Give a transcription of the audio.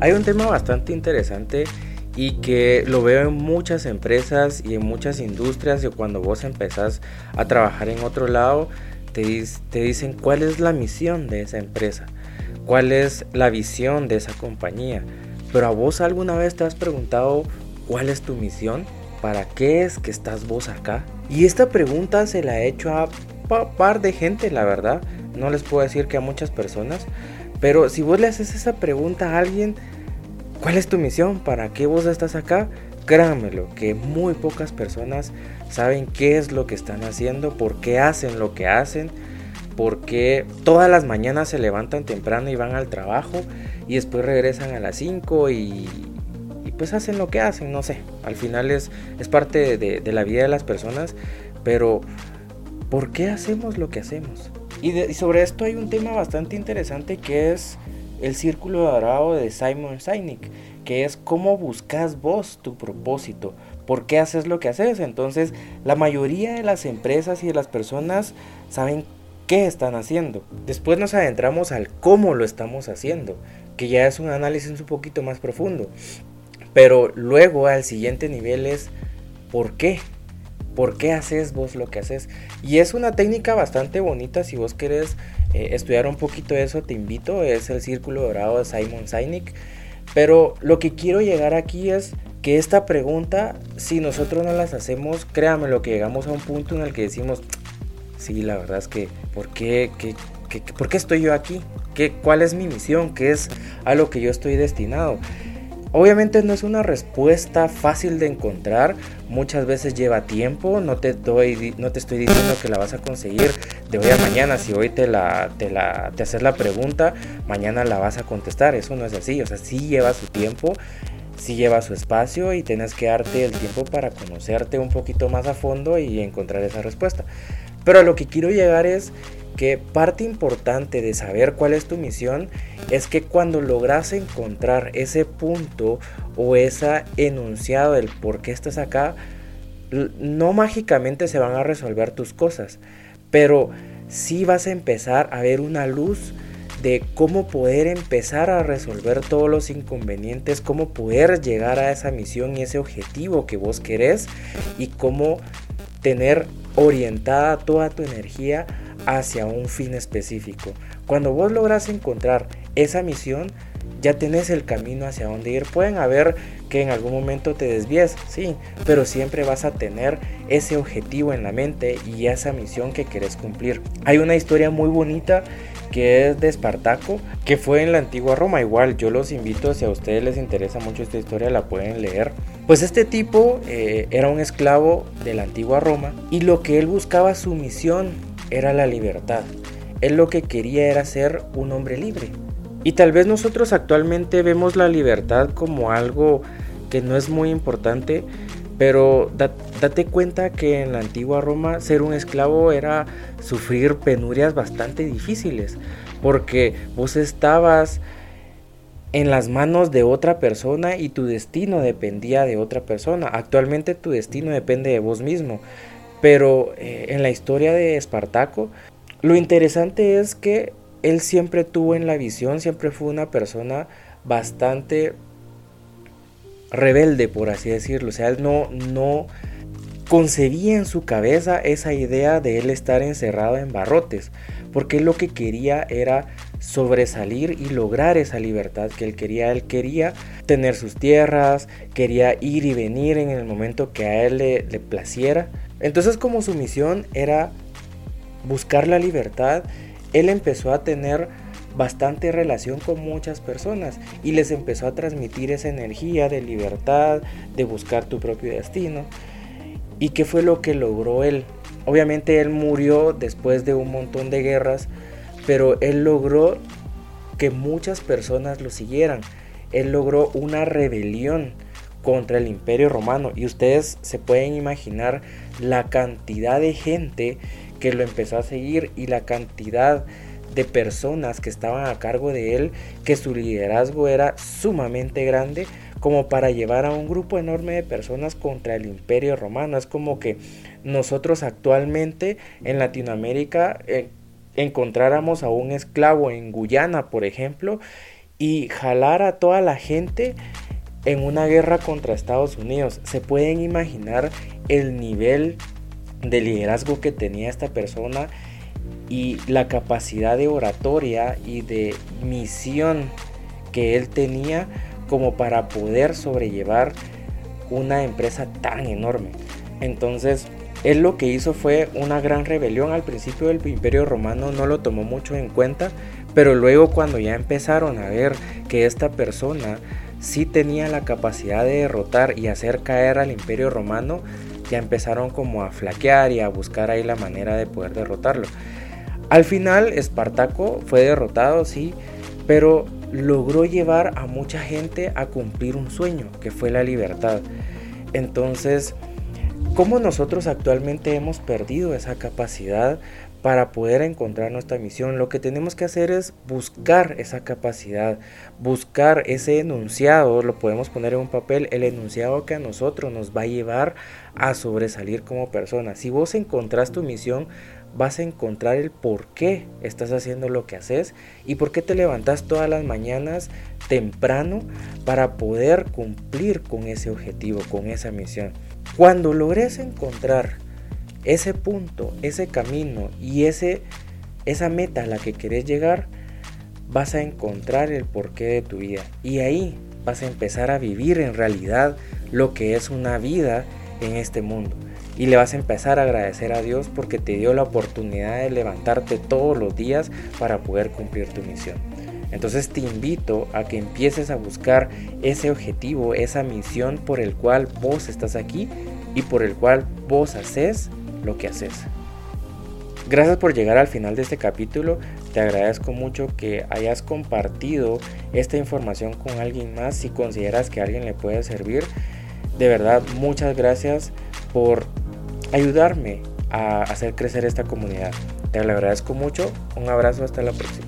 Hay un tema bastante interesante y que lo veo en muchas empresas y en muchas industrias y cuando vos empezás a trabajar en otro lado te, dicen cuál es la misión de esa empresa, cuál es la visión de esa compañía. Pero a vos alguna vez te has preguntado cuál es tu misión, para qué es que estás vos acá. Y esta pregunta se la he hecho a par de gente, la verdad. No les puedo decir que a muchas personas. Pero si vos le haces esa pregunta a alguien, ¿Cuál es tu misión? ¿Para qué vos estás acá? Créanmelo, que muy pocas personas saben qué es lo que están haciendo, por qué hacen lo que hacen, por qué todas las mañanas se levantan temprano y van al trabajo y después regresan a las 5 y, pues hacen lo que hacen, no sé. Al final es, es parte de, la vida de las personas, pero ¿por qué hacemos lo que hacemos? Y, y sobre esto hay un tema bastante interesante que es el círculo dorado de Simon Sinek, que es cómo buscas vos tu propósito, por qué haces lo que haces. Entonces, la mayoría de las empresas y de las personas saben qué están haciendo. Después nos adentramos al cómo lo estamos haciendo, que ya es un análisis un poquito más profundo. Pero luego al siguiente nivel es por qué. ¿Por qué haces vos lo que haces? Y es una técnica bastante bonita si vos querés eh, estudiar un poquito eso, te invito, es el Círculo Dorado de Simon Sinek. Pero lo que quiero llegar aquí es que esta pregunta, si nosotros no las hacemos, créame lo que llegamos a un punto en el que decimos, sí, la verdad es que, ¿por qué, qué, qué, ¿por qué estoy yo aquí? ¿Qué, ¿Cuál es mi misión? ¿Qué es a lo que yo estoy destinado? Obviamente no es una respuesta fácil de encontrar, muchas veces lleva tiempo, no te, doy, no te estoy diciendo que la vas a conseguir de hoy a mañana, si hoy te, la, te, la, te haces la pregunta, mañana la vas a contestar, eso no es así, o sea, sí lleva su tiempo, sí lleva su espacio y tienes que darte el tiempo para conocerte un poquito más a fondo y encontrar esa respuesta. Pero a lo que quiero llegar es que parte importante de saber cuál es tu misión es que cuando logras encontrar ese punto o ese enunciado del por qué estás acá, no mágicamente se van a resolver tus cosas, pero sí vas a empezar a ver una luz de cómo poder empezar a resolver todos los inconvenientes, cómo poder llegar a esa misión y ese objetivo que vos querés y cómo tener orientada toda tu energía hacia un fin específico. Cuando vos logras encontrar esa misión, ya tenés el camino hacia dónde ir. Pueden haber que en algún momento te desvíes, sí, pero siempre vas a tener ese objetivo en la mente y esa misión que querés cumplir. Hay una historia muy bonita que es de Espartaco, que fue en la antigua Roma. Igual yo los invito, si a ustedes les interesa mucho esta historia, la pueden leer. Pues este tipo eh, era un esclavo de la antigua Roma y lo que él buscaba, su misión era la libertad. Él lo que quería era ser un hombre libre. Y tal vez nosotros actualmente vemos la libertad como algo que no es muy importante, pero date cuenta que en la antigua Roma ser un esclavo era sufrir penurias bastante difíciles, porque vos estabas en las manos de otra persona y tu destino dependía de otra persona. Actualmente tu destino depende de vos mismo. Pero eh, en la historia de Espartaco, lo interesante es que él siempre tuvo en la visión, siempre fue una persona bastante rebelde, por así decirlo. O sea, él no, no concebía en su cabeza esa idea de él estar encerrado en barrotes, porque lo que quería era sobresalir y lograr esa libertad que él quería. Él quería tener sus tierras, quería ir y venir en el momento que a él le placiera. Entonces como su misión era buscar la libertad, él empezó a tener bastante relación con muchas personas y les empezó a transmitir esa energía de libertad, de buscar tu propio destino. ¿Y qué fue lo que logró él? Obviamente él murió después de un montón de guerras, pero él logró que muchas personas lo siguieran. Él logró una rebelión contra el imperio romano y ustedes se pueden imaginar la cantidad de gente que lo empezó a seguir y la cantidad de personas que estaban a cargo de él, que su liderazgo era sumamente grande como para llevar a un grupo enorme de personas contra el imperio romano. Es como que nosotros actualmente en Latinoamérica eh, encontráramos a un esclavo en Guyana, por ejemplo, y jalar a toda la gente en una guerra contra Estados Unidos. Se pueden imaginar el nivel de liderazgo que tenía esta persona y la capacidad de oratoria y de misión que él tenía como para poder sobrellevar una empresa tan enorme. Entonces, él lo que hizo fue una gran rebelión. Al principio del imperio romano no lo tomó mucho en cuenta, pero luego cuando ya empezaron a ver que esta persona sí tenía la capacidad de derrotar y hacer caer al imperio romano, ya empezaron como a flaquear y a buscar ahí la manera de poder derrotarlo. Al final Espartaco fue derrotado, sí, pero logró llevar a mucha gente a cumplir un sueño, que fue la libertad. Entonces, ¿cómo nosotros actualmente hemos perdido esa capacidad para poder encontrar nuestra misión? Lo que tenemos que hacer es buscar esa capacidad, buscar ese enunciado, lo podemos poner en un papel, el enunciado que a nosotros nos va a llevar a sobresalir como persona. Si vos encontrás tu misión, vas a encontrar el por qué estás haciendo lo que haces y por qué te levantas todas las mañanas temprano para poder cumplir con ese objetivo, con esa misión. Cuando logres encontrar ese punto, ese camino y ese, esa meta a la que querés llegar, vas a encontrar el porqué de tu vida. Y ahí vas a empezar a vivir en realidad lo que es una vida en este mundo y le vas a empezar a agradecer a Dios porque te dio la oportunidad de levantarte todos los días para poder cumplir tu misión. Entonces te invito a que empieces a buscar ese objetivo, esa misión por el cual vos estás aquí y por el cual vos haces lo que haces. Gracias por llegar al final de este capítulo. Te agradezco mucho que hayas compartido esta información con alguien más si consideras que alguien le puede servir. De verdad, muchas gracias por ayudarme a hacer crecer esta comunidad. Te lo agradezco mucho. Un abrazo, hasta la próxima.